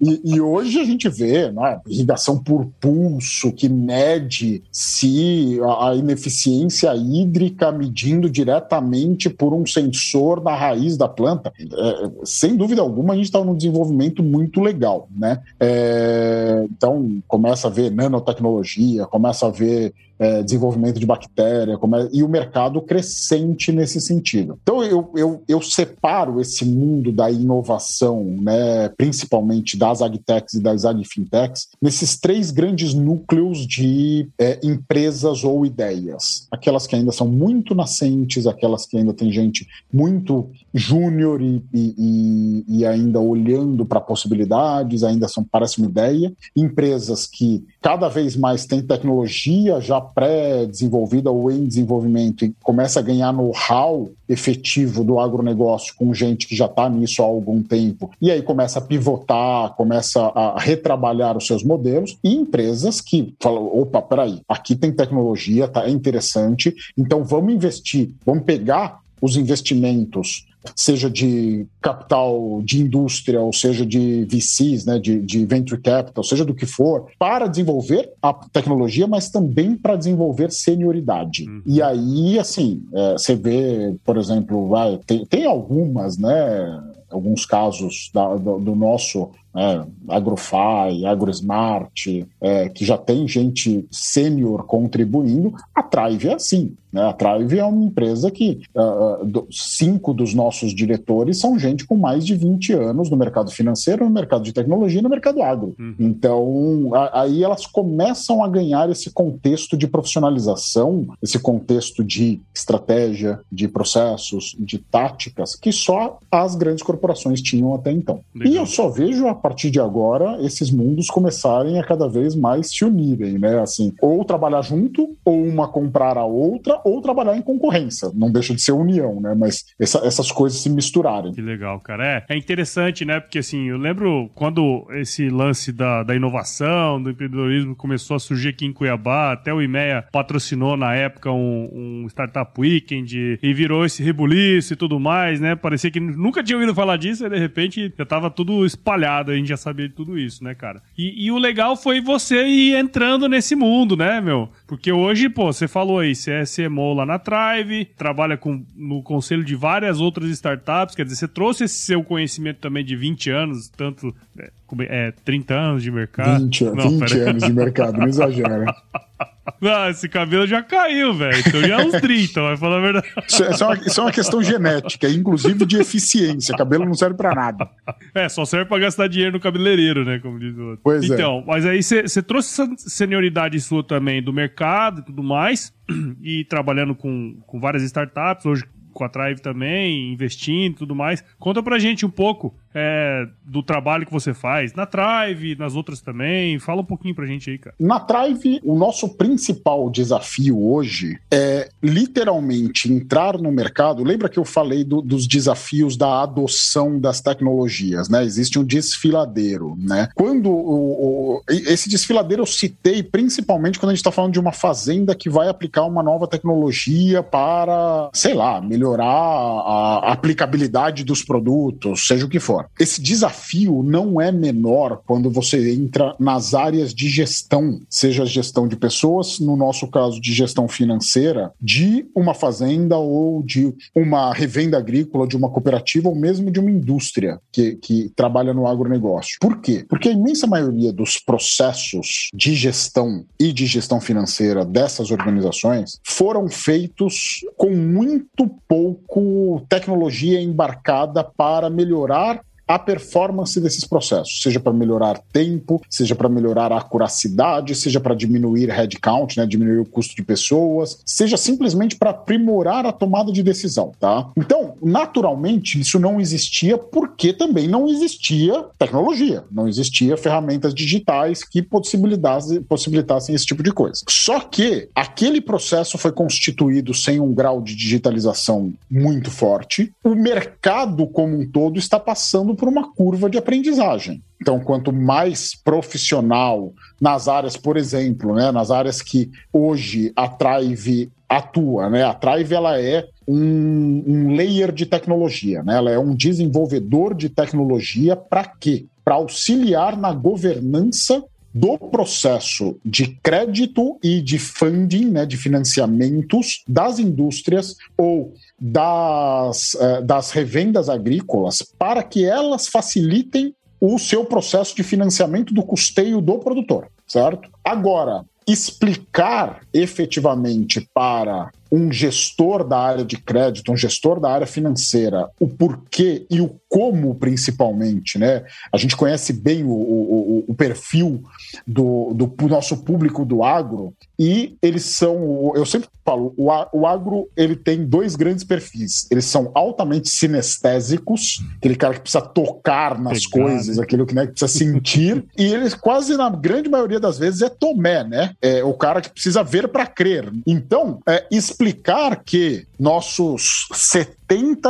E, e hoje a gente vê né, irrigação por pulso, que mede se a ineficiência hídrica medindo diretamente por um sensor na raiz da planta. É, sem dúvida alguma, a gente está num desenvolvimento muito legal. Né? É, então, começa a ver nanotecnologia, começa a ver é, desenvolvimento de bactéria é, e o mercado crescente nesse sentido. Então eu, eu, eu separo esse mundo da inovação, né, principalmente das agtechs e das agfintechs, nesses três grandes núcleos de é, empresas ou ideias. Aquelas que ainda são muito nascentes, aquelas que ainda tem gente muito júnior e, e, e, ainda olhando para possibilidades, ainda são parece uma ideia. Empresas que cada vez mais têm tecnologia já pré-desenvolvida ou em desenvolvimento e começa a ganhar know-how efetivo do agronegócio com gente que já está nisso há algum tempo, e aí começa a pivotar, começa a retrabalhar os seus modelos, e empresas que falam: opa, peraí, aqui tem tecnologia, tá, é interessante, então vamos investir, vamos pegar os investimentos seja de capital de indústria, ou seja de VCs, né, de, de venture capital, seja do que for, para desenvolver a tecnologia, mas também para desenvolver senioridade. Uhum. E aí, assim, é, você vê, por exemplo, vai, tem, tem algumas, né, alguns casos da, do, do, nosso né, AgroFi, AgroSmart, é, que já tem gente sênior contribuindo, a Trive é assim. Né? A Trive é uma empresa que uh, do, cinco dos nossos diretores são gente com mais de 20 anos no mercado financeiro, no mercado de tecnologia e no mercado agro. Uhum. Então, a, aí elas começam a ganhar esse contexto de profissionalização, esse contexto de estratégia, de processos, de táticas, que só as grandes corporações tinham até então. Legal. E eu só vejo a partir de agora esses mundos começarem a cada vez mais se unirem, né? Assim, ou trabalhar junto, ou uma comprar a outra, ou trabalhar em concorrência. Não deixa de ser união, né? Mas essa, essas coisas se misturarem. Que legal, cara. É, é interessante, né? Porque assim, eu lembro quando esse lance da, da inovação, do empreendedorismo começou a surgir aqui em Cuiabá, até o IMEA patrocinou na época um, um Startup Weekend e virou esse rebuliço e tudo mais, né? Parecia que nunca tinha ouvido falar disso e de repente já tava tudo espalhado, a gente já sabia de tudo isso, né, cara? E, e o legal foi você ir entrando nesse mundo, né, meu? Porque hoje, pô, você falou aí, você é CMO lá na Trive, trabalha com, no conselho de várias outras startups, quer dizer, você trouxe esse seu conhecimento também de 20 anos, tanto é, é 30 anos de mercado. 20, não, 20 anos de mercado, não exagera. Não, esse cabelo já caiu, velho. Então já é uns 30, vai falar a verdade. Isso é, isso, é uma, isso é uma questão genética, inclusive de eficiência. Cabelo não serve pra nada. É, só serve pra gastar dinheiro no cabeleireiro, né? Como diz o outro. Pois então, é. Então, mas aí você trouxe essa senioridade sua também do mercado e tudo mais, e trabalhando com, com várias startups, hoje com a Tribe também, investindo e tudo mais. Conta pra gente um pouco é, do trabalho que você faz na Trive, nas outras também. Fala um pouquinho pra gente aí, cara. Na Trive, o nosso principal desafio hoje é literalmente entrar no mercado. Lembra que eu falei do, dos desafios da adoção das tecnologias, né? Existe um desfiladeiro, né? Quando o, o, esse desfiladeiro eu citei principalmente quando a gente está falando de uma fazenda que vai aplicar uma nova tecnologia para, sei lá, melhorar a aplicabilidade dos produtos, seja o que for. Esse desafio não é menor quando você entra nas áreas de gestão, seja gestão de pessoas, no nosso caso de gestão financeira, de uma fazenda ou de uma revenda agrícola, de uma cooperativa ou mesmo de uma indústria que, que trabalha no agronegócio. Por quê? Porque a imensa maioria dos processos de gestão e de gestão financeira dessas organizações foram feitos com muito pouco tecnologia embarcada para melhorar a performance desses processos, seja para melhorar tempo, seja para melhorar a acuracidade, seja para diminuir headcount, né, diminuir o custo de pessoas, seja simplesmente para aprimorar a tomada de decisão, tá? Então, naturalmente, isso não existia porque também não existia tecnologia, não existia ferramentas digitais que possibilitassem, possibilitassem esse tipo de coisa. Só que aquele processo foi constituído sem um grau de digitalização muito forte, o mercado como um todo está passando por uma curva de aprendizagem. Então, quanto mais profissional nas áreas, por exemplo, né, nas áreas que hoje a Trive atua, né? A Trive ela é um, um layer de tecnologia, né? Ela é um desenvolvedor de tecnologia para quê? Para auxiliar na governança do processo de crédito e de funding, né, de financiamentos das indústrias ou das, uh, das revendas agrícolas para que elas facilitem o seu processo de financiamento do custeio do produtor, certo? Agora, explicar efetivamente para um gestor da área de crédito, um gestor da área financeira, o porquê e o como, principalmente, né? A gente conhece bem o, o, o perfil do, do nosso público do agro e eles são, eu sempre falo, o, agro ele tem dois grandes perfis. Eles são altamente sinestésicos, aquele cara que precisa tocar nas Pegar, coisas, aquele que, né, que precisa sentir, e eles quase na grande maioria das vezes é Tomé, né? É o cara que precisa ver para crer. Então, é, explicar que nossos 70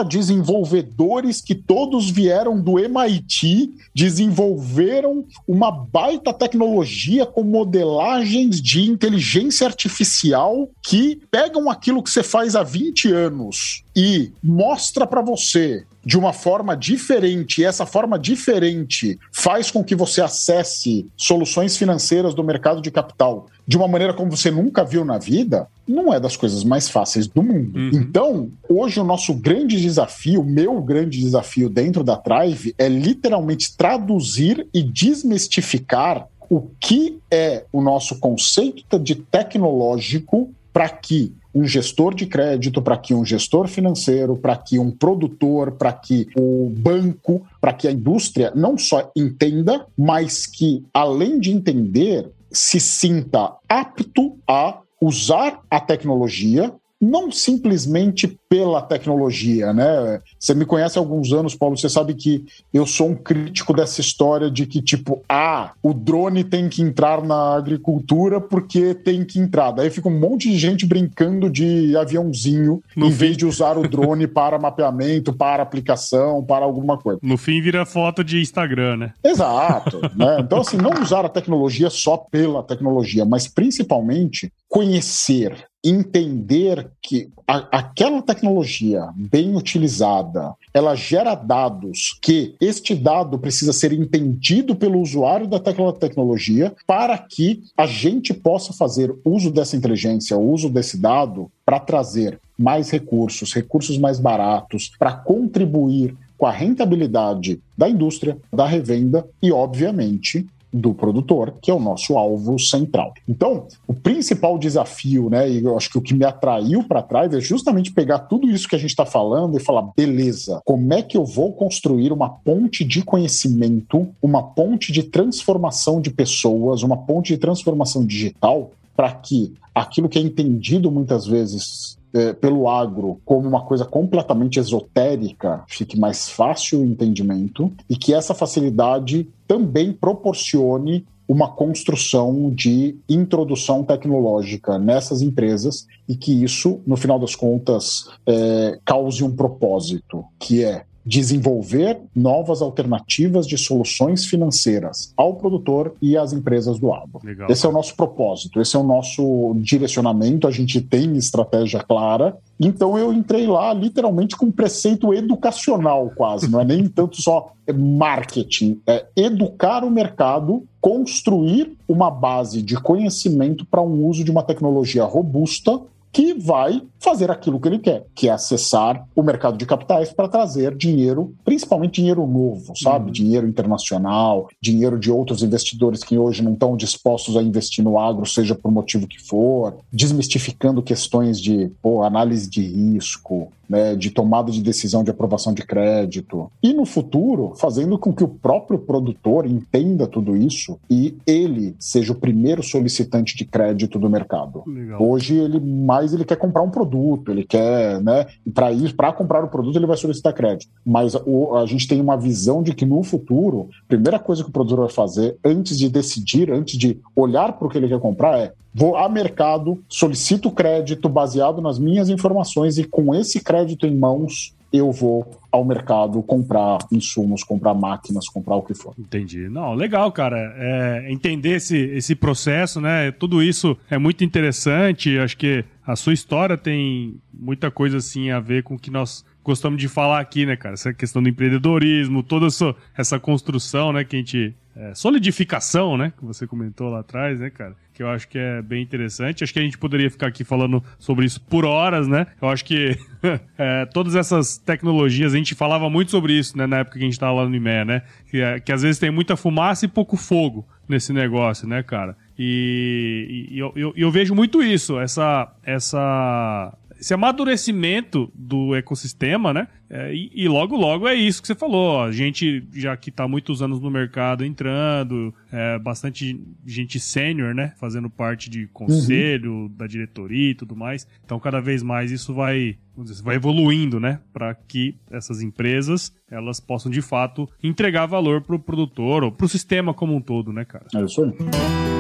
desenvolvedores que todos vieram do MIT desenvolveram uma baita tecnologia com modelagens de inteligência artificial que pegam aquilo que você faz há 20 anos e mostra para você de uma forma diferente, e essa forma diferente faz com que você acesse soluções financeiras do mercado de capital de uma maneira como você nunca viu na vida, não é das coisas mais fáceis do mundo. Uhum. Então, hoje o nosso grande desafio, o meu grande desafio dentro da Trive é literalmente traduzir e desmistificar o que é o nosso conceito de tecnológico para que um gestor de crédito, para que um gestor financeiro, para que um produtor, para que o banco, para que a indústria não só entenda, mas que, além de entender, se sinta apto a usar a tecnologia não simplesmente pela tecnologia, né? Você me conhece há alguns anos, Paulo, você sabe que eu sou um crítico dessa história de que, tipo, ah, o drone tem que entrar na agricultura porque tem que entrar. Daí fica um monte de gente brincando de aviãozinho no em fim... vez de usar o drone para mapeamento, para aplicação, para alguma coisa. No fim vira foto de Instagram, né? Exato. né? Então, assim, não usar a tecnologia só pela tecnologia, mas principalmente conhecer entender que a, aquela tecnologia bem utilizada, ela gera dados que este dado precisa ser entendido pelo usuário daquela tecnologia para que a gente possa fazer uso dessa inteligência, uso desse dado para trazer mais recursos, recursos mais baratos, para contribuir com a rentabilidade da indústria, da revenda e, obviamente, do produtor, que é o nosso alvo central. Então, o principal desafio, né, e eu acho que o que me atraiu para trás é justamente pegar tudo isso que a gente está falando e falar, beleza, como é que eu vou construir uma ponte de conhecimento, uma ponte de transformação de pessoas, uma ponte de transformação digital para que aquilo que é entendido muitas vezes é, pelo agro como uma coisa completamente esotérica fique mais fácil o entendimento e que essa facilidade também proporcione uma construção de introdução tecnológica nessas empresas e que isso, no final das contas, é, cause um propósito, que é desenvolver novas alternativas de soluções financeiras ao produtor e às empresas do agro. Legal. Esse é o nosso propósito, esse é o nosso direcionamento. A gente tem estratégia clara. Então eu entrei lá literalmente com um preceito educacional, quase. Não é nem tanto só marketing, é educar o mercado, construir uma base de conhecimento para um uso de uma tecnologia robusta que vai fazer aquilo que ele quer, que é acessar o mercado de capitais para trazer dinheiro, principalmente dinheiro novo, sabe? Uhum. Dinheiro internacional, dinheiro de outros investidores que hoje não estão dispostos a investir no agro, seja por motivo que for, desmistificando questões de pô, análise de risco, né, de tomada de decisão de aprovação de crédito. E no futuro, fazendo com que o próprio produtor entenda tudo isso e ele seja o primeiro solicitante de crédito do mercado. Legal. Hoje ele mais ele quer comprar um produto, ele quer, né, para ir para comprar o produto ele vai solicitar crédito. Mas o, a gente tem uma visão de que no futuro, a primeira coisa que o produtor vai fazer antes de decidir, antes de olhar para o que ele quer comprar é vou a mercado, solicito crédito baseado nas minhas informações e com esse crédito em mãos eu vou ao mercado comprar insumos, comprar máquinas, comprar o que for. Entendi. Não, legal, cara. É, entender esse, esse processo, né? Tudo isso é muito interessante. Acho que a sua história tem muita coisa assim a ver com o que nós gostamos de falar aqui, né, cara? Essa questão do empreendedorismo, toda essa, essa construção, né, que a gente. É, solidificação, né? Que você comentou lá atrás, né, cara? Que eu acho que é bem interessante. Acho que a gente poderia ficar aqui falando sobre isso por horas, né? Eu acho que é, todas essas tecnologias, a gente falava muito sobre isso, né? Na época que a gente estava lá no IME, né? Que, é, que às vezes tem muita fumaça e pouco fogo nesse negócio, né, cara? E, e eu, eu, eu, vejo muito isso, essa, essa esse amadurecimento do ecossistema, né? É, e, e, logo, logo é isso que você falou. A gente, já que está muitos anos no mercado entrando, é, bastante gente sênior, né? Fazendo parte de conselho, uhum. da diretoria e tudo mais. Então, cada vez mais isso vai, dizer, vai evoluindo, né? Para que essas empresas elas possam de fato entregar valor para o produtor ou para o sistema como um todo, né, cara? É isso aí.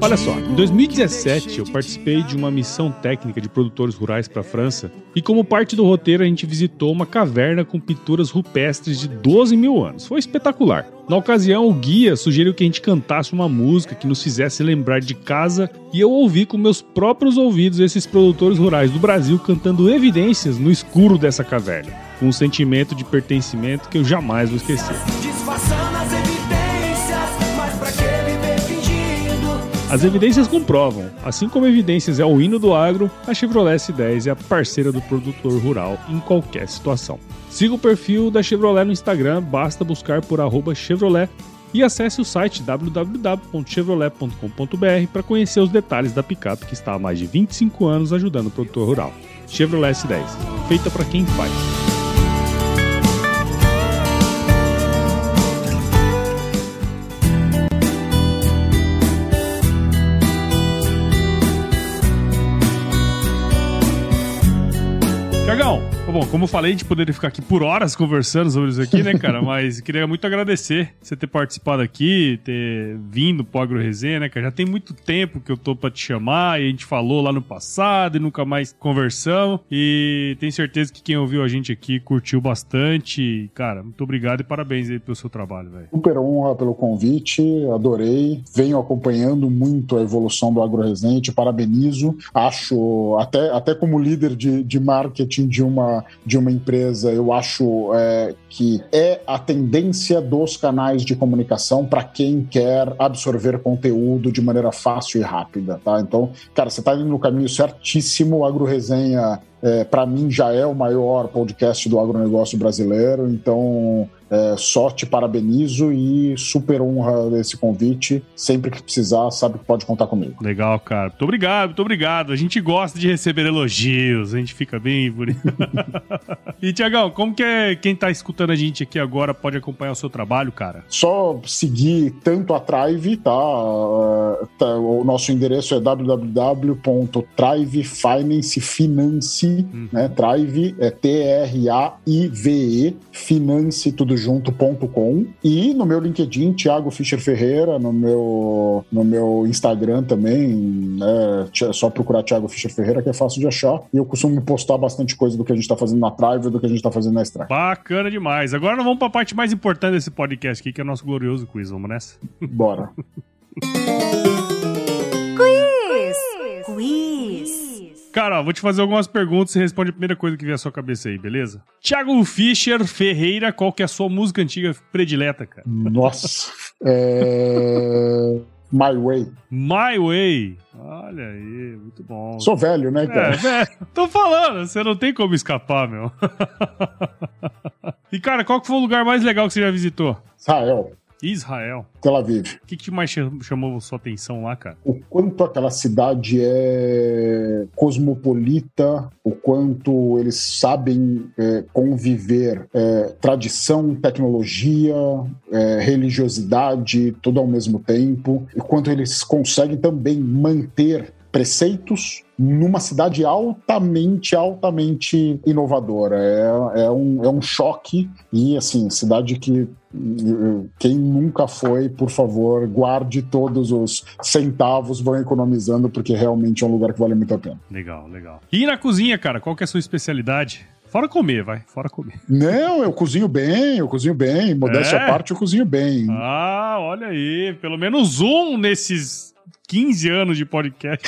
Olha só, em 2017 eu participei de uma missão técnica de produtores rurais para a França e, como parte do roteiro, a gente visitou uma caverna com pinturas rupestres de 12 mil anos. Foi espetacular. Na ocasião, o guia sugeriu que a gente cantasse uma música que nos fizesse lembrar de casa e eu ouvi com meus próprios ouvidos esses produtores rurais do Brasil cantando evidências no escuro dessa caverna, com um sentimento de pertencimento que eu jamais vou esquecer. As evidências comprovam. Assim como evidências é o hino do agro, a Chevrolet S10 é a parceira do produtor rural em qualquer situação. Siga o perfil da Chevrolet no Instagram, basta buscar por Chevrolet e acesse o site www.chevrolet.com.br para conhecer os detalhes da picape que está há mais de 25 anos ajudando o produtor rural. Chevrolet S10, feita para quem faz. Here we go. Bom, como eu falei, a gente poderia ficar aqui por horas conversando sobre isso aqui, né, cara? Mas queria muito agradecer você ter participado aqui, ter vindo pro Agro Resenha, né, cara? Já tem muito tempo que eu tô pra te chamar e a gente falou lá no passado e nunca mais conversamos. E tenho certeza que quem ouviu a gente aqui curtiu bastante. Cara, muito obrigado e parabéns aí pelo seu trabalho, velho. Super honra pelo convite, adorei. Venho acompanhando muito a evolução do Agro Resenha, te parabenizo. Acho, até, até como líder de, de marketing de uma de uma empresa, eu acho é, que é a tendência dos canais de comunicação para quem quer absorver conteúdo de maneira fácil e rápida, tá? Então, cara, você está indo no caminho certíssimo, o Agro Resenha é, para mim já é o maior podcast do agronegócio brasileiro, então é, só te parabenizo e super honra esse convite. Sempre que precisar, sabe que pode contar comigo. Legal, cara. Muito obrigado, muito obrigado. A gente gosta de receber elogios, a gente fica bem bonito. e, Tiagão, como que é, quem tá escutando a gente aqui agora pode acompanhar o seu trabalho, cara? Só seguir tanto a Trive, tá? tá o nosso endereço é www.trivefinancefinance uhum. né? Trive é T-R-A-I-V-E, finance tudo junto.com. E no meu LinkedIn, Thiago Fischer Ferreira, no meu, no meu Instagram também, né? É só procurar Thiago Fischer Ferreira, que é fácil de achar. E eu costumo postar bastante coisa do que a gente tá fazendo na Trive do que a gente tá fazendo na Strike. Bacana demais. Agora nós vamos pra parte mais importante desse podcast aqui, que é o nosso glorioso quiz. Vamos nessa? Bora. quiz! Quiz! Cara, ó, vou te fazer algumas perguntas e responde a primeira coisa que vier à sua cabeça aí, beleza? Thiago Fischer Ferreira, qual que é a sua música antiga predileta, cara? Nossa. é... My Way. My Way. Olha aí, muito bom. Sou velho, né, cara? É, é, tô falando, você não tem como escapar, meu. e, cara, qual que foi o lugar mais legal que você já visitou? Israel. Israel. Tel Aviv. O que, que mais chamou sua atenção lá, cara? O quanto aquela cidade é cosmopolita, o quanto eles sabem é, conviver é, tradição, tecnologia, é, religiosidade, tudo ao mesmo tempo, e quanto eles conseguem também manter preceitos numa cidade altamente, altamente inovadora. É, é, um, é um choque e, assim, cidade que quem nunca foi, por favor, guarde todos os centavos, vão economizando, porque realmente é um lugar que vale muito a pena. Legal, legal. E na cozinha, cara, qual que é a sua especialidade? Fora comer, vai. Fora comer. Não, eu cozinho bem, eu cozinho bem. Modéstia é? à parte, eu cozinho bem. Ah, olha aí. Pelo menos um nesses 15 anos de podcast.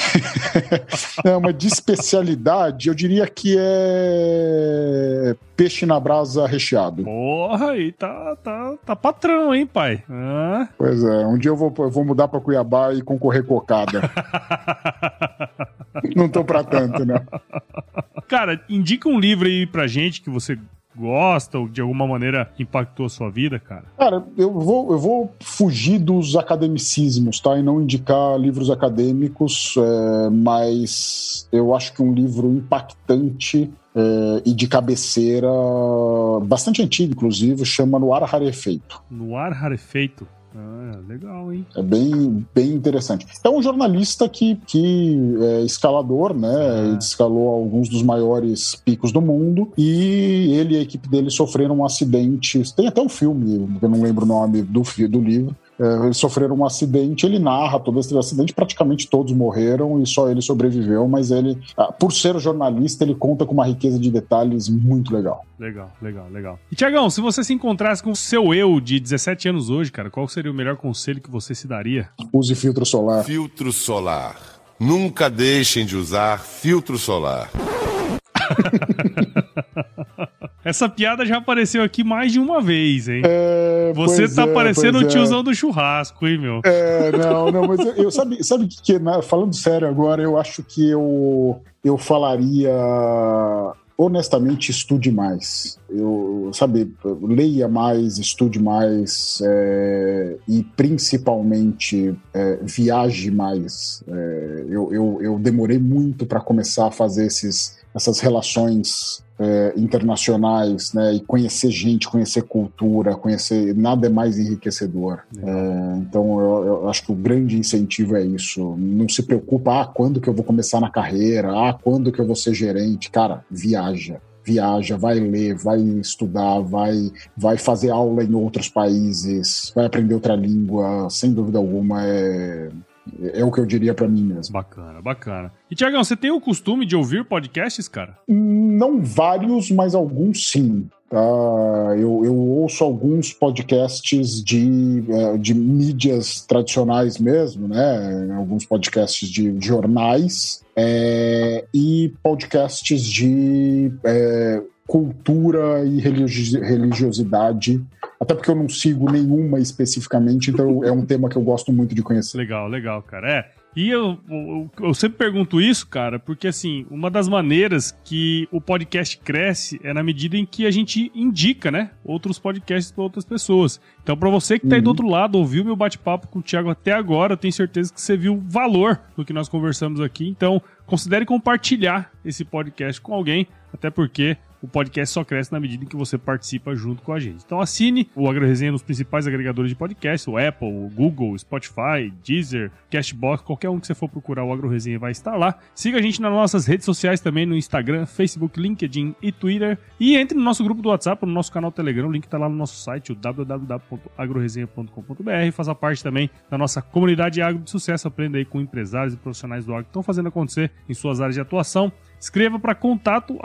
é uma de especialidade, eu diria que é peixe na brasa recheado. Porra, aí tá, tá, tá patrão, hein, pai? Ah. Pois é, um dia eu vou, eu vou mudar pra Cuiabá e concorrer cocada. Não tô pra tanto, né? Cara, indica um livro aí pra gente que você gosta ou de alguma maneira impactou a sua vida, cara? Cara, eu vou, eu vou fugir dos academicismos, tá? E não indicar livros acadêmicos, é, mas eu acho que um livro impactante é, e de cabeceira, bastante antigo, inclusive, chama No Ar Rarefeito. No Ar Rarefeito? Ah, legal, hein? É bem, bem interessante. É um jornalista que, que é escalador, né? Ah. escalou alguns dos maiores picos do mundo e ele e a equipe dele sofreram um acidente. Tem até um filme, eu não lembro o nome do, do livro, é, eles sofreram um acidente, ele narra todo esse acidente, praticamente todos morreram e só ele sobreviveu, mas ele, ah, por ser jornalista, ele conta com uma riqueza de detalhes muito legal. Legal, legal, legal. E Tiagão, se você se encontrasse com o seu eu de 17 anos hoje, cara, qual seria o melhor conselho que você se daria? Use filtro solar. Filtro solar. Nunca deixem de usar filtro solar. Essa piada já apareceu aqui mais de uma vez, hein? É, Você tá é, parecendo o é. tiozão do churrasco, hein, meu? É, não, não, mas eu, eu sabe, sabe que, que falando sério agora, eu acho que eu, eu falaria honestamente, estude mais. Eu, sabe, leia mais, estude mais é, e principalmente é, viaje mais. É, eu, eu, eu demorei muito para começar a fazer esses, essas relações é, internacionais, né, e conhecer gente, conhecer cultura, conhecer nada é mais enriquecedor. É, então eu, eu, acho que o grande incentivo é isso. Não se preocupa, ah, quando que eu vou começar na carreira, ah, quando que eu vou ser gerente, cara, viaja. Viaja, vai ler, vai estudar, vai, vai fazer aula em outros países, vai aprender outra língua, sem dúvida alguma é, é o que eu diria para mim mesmo. Bacana, bacana. E, Tiagão, você tem o costume de ouvir podcasts, cara? Não vários, mas alguns sim. Tá? Eu, eu ouço alguns podcasts de, é, de mídias tradicionais mesmo, né? Alguns podcasts de jornais é, e podcasts de é, cultura e religiosidade até porque eu não sigo nenhuma especificamente, então é um tema que eu gosto muito de conhecer. Legal, legal, cara. É. E eu, eu, eu, sempre pergunto isso, cara, porque assim, uma das maneiras que o podcast cresce é na medida em que a gente indica, né, outros podcasts para outras pessoas. Então, para você que tá aí do uhum. outro lado, ouviu meu bate-papo com o Thiago até agora, eu tenho certeza que você viu valor no que nós conversamos aqui. Então, considere compartilhar esse podcast com alguém, até porque o podcast só cresce na medida em que você participa junto com a gente. Então assine o AgroResenha nos principais agregadores de podcast, o Apple, o Google, Spotify, Deezer, Cashbox, qualquer um que você for procurar o AgroResenha vai estar lá. Siga a gente nas nossas redes sociais também, no Instagram, Facebook, LinkedIn e Twitter. E entre no nosso grupo do WhatsApp, no nosso canal Telegram, o link está lá no nosso site, o www.agroresenha.com.br. Faça parte também da nossa comunidade agro de sucesso, aprenda aí com empresários e profissionais do agro que estão fazendo acontecer em suas áreas de atuação. Escreva para contato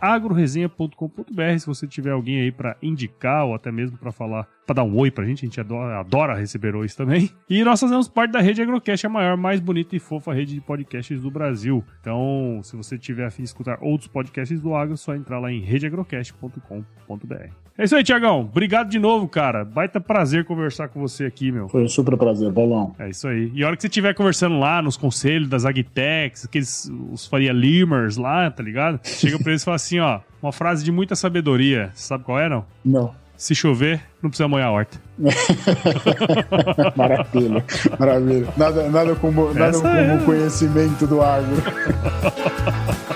agroresenha.com.br se você tiver alguém aí para indicar ou até mesmo para falar, para dar um oi pra gente, a gente adora, adora receber ois também. E nós fazemos parte da rede Agrocast, a maior, mais bonita e fofa rede de podcasts do Brasil. Então, se você tiver a fim de escutar outros podcasts do Agro, é só entrar lá em redeagrocast.com.br. É isso aí, Tiagão. Obrigado de novo, cara. Baita prazer conversar com você aqui, meu. Foi um super prazer, Paulão. É isso aí. E a hora que você estiver conversando lá nos conselhos das Agtex, aqueles os Faria Limers lá, tá ligado? Chega pra eles e fala assim, ó, uma frase de muita sabedoria. Sabe qual é, não? Não. Se chover, não precisa molhar a horta. maravilha, maravilha. Nada, nada como, nada como é. conhecimento do agro.